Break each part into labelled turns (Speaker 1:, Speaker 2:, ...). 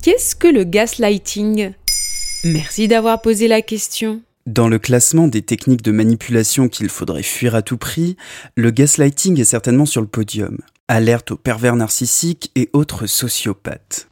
Speaker 1: Qu'est-ce que le gaslighting? Merci d'avoir posé la question.
Speaker 2: Dans le classement des techniques de manipulation qu'il faudrait fuir à tout prix, le gaslighting est certainement sur le podium. Alerte aux pervers narcissiques et autres sociopathes.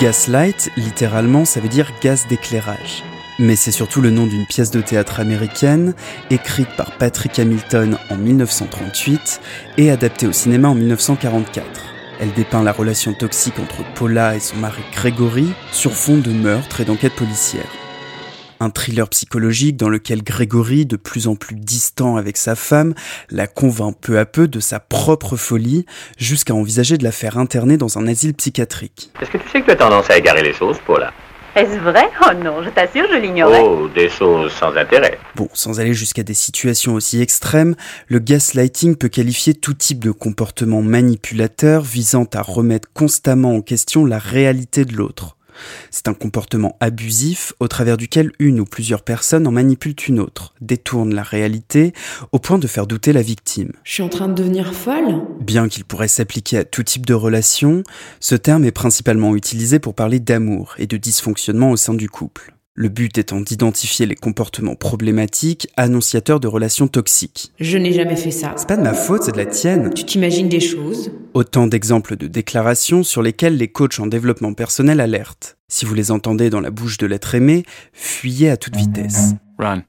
Speaker 2: Gaslight, littéralement, ça veut dire gaz d'éclairage. Mais c'est surtout le nom d'une pièce de théâtre américaine, écrite par Patrick Hamilton en 1938 et adaptée au cinéma en 1944. Elle dépeint la relation toxique entre Paula et son mari Gregory sur fond de meurtre et d'enquête policière. Un thriller psychologique dans lequel Grégory, de plus en plus distant avec sa femme, la convainc peu à peu de sa propre folie, jusqu'à envisager de la faire interner dans un asile psychiatrique.
Speaker 3: Est-ce que tu sais que tu as tendance à égarer les choses, Paula?
Speaker 4: Est-ce vrai? Oh non, je t'assure, je l'ignorais.
Speaker 3: Oh, des choses sans intérêt.
Speaker 2: Bon, sans aller jusqu'à des situations aussi extrêmes, le gaslighting peut qualifier tout type de comportement manipulateur visant à remettre constamment en question la réalité de l'autre. C'est un comportement abusif au travers duquel une ou plusieurs personnes en manipulent une autre, détournent la réalité au point de faire douter la victime.
Speaker 1: Je suis en train de devenir folle
Speaker 2: Bien qu'il pourrait s'appliquer à tout type de relation, ce terme est principalement utilisé pour parler d'amour et de dysfonctionnement au sein du couple. Le but étant d'identifier les comportements problématiques annonciateurs de relations toxiques.
Speaker 1: Je n'ai jamais fait ça.
Speaker 2: C'est pas de ma faute, c'est de la tienne.
Speaker 1: Tu t'imagines des choses?
Speaker 2: Autant d'exemples de déclarations sur lesquelles les coachs en développement personnel alertent. Si vous les entendez dans la bouche de l'être aimé, fuyez à toute vitesse.
Speaker 3: Run.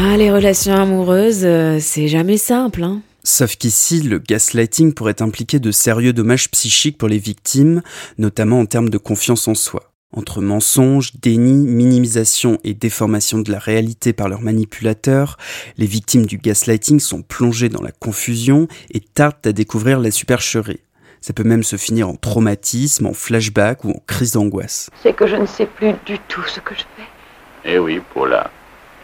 Speaker 1: Ah, les relations amoureuses, euh, c'est jamais simple, hein
Speaker 2: Sauf qu'ici, le gaslighting pourrait impliquer de sérieux dommages psychiques pour les victimes, notamment en termes de confiance en soi. Entre mensonges, déni, minimisation et déformation de la réalité par leurs manipulateurs, les victimes du gaslighting sont plongées dans la confusion et tardent à découvrir la supercherie. Ça peut même se finir en traumatisme, en flashback ou en crise d'angoisse.
Speaker 4: C'est que je ne sais plus du tout ce que je fais.
Speaker 3: Eh oui, Paula.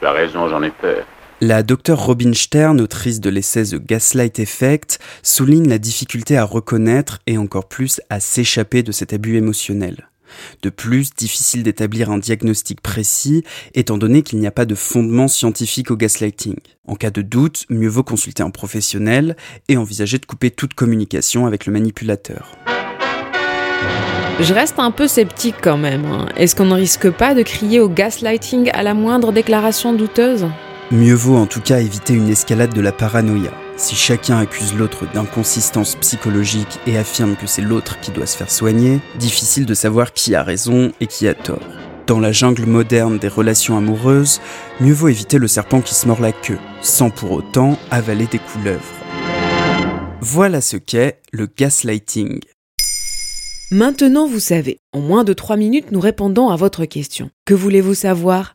Speaker 3: Tu as raison, j'en ai peur.
Speaker 2: La docteure Robin Stern, autrice de l'essai The Gaslight Effect, souligne la difficulté à reconnaître et encore plus à s'échapper de cet abus émotionnel. De plus, difficile d'établir un diagnostic précis, étant donné qu'il n'y a pas de fondement scientifique au gaslighting. En cas de doute, mieux vaut consulter un professionnel et envisager de couper toute communication avec le manipulateur.
Speaker 1: Je reste un peu sceptique quand même. hein. Est-ce qu'on ne risque pas de crier au gaslighting à la moindre déclaration douteuse?
Speaker 2: Mieux vaut en tout cas éviter une escalade de la paranoïa. Si chacun accuse l'autre d'inconsistance psychologique et affirme que c'est l'autre qui doit se faire soigner, difficile de savoir qui a raison et qui a tort. Dans la jungle moderne des relations amoureuses, mieux vaut éviter le serpent qui se mord la queue, sans pour autant avaler des couleuvres. Voilà ce qu'est le gaslighting.
Speaker 1: Maintenant, vous savez. En moins de 3 minutes, nous répondons à votre question. Que voulez-vous savoir?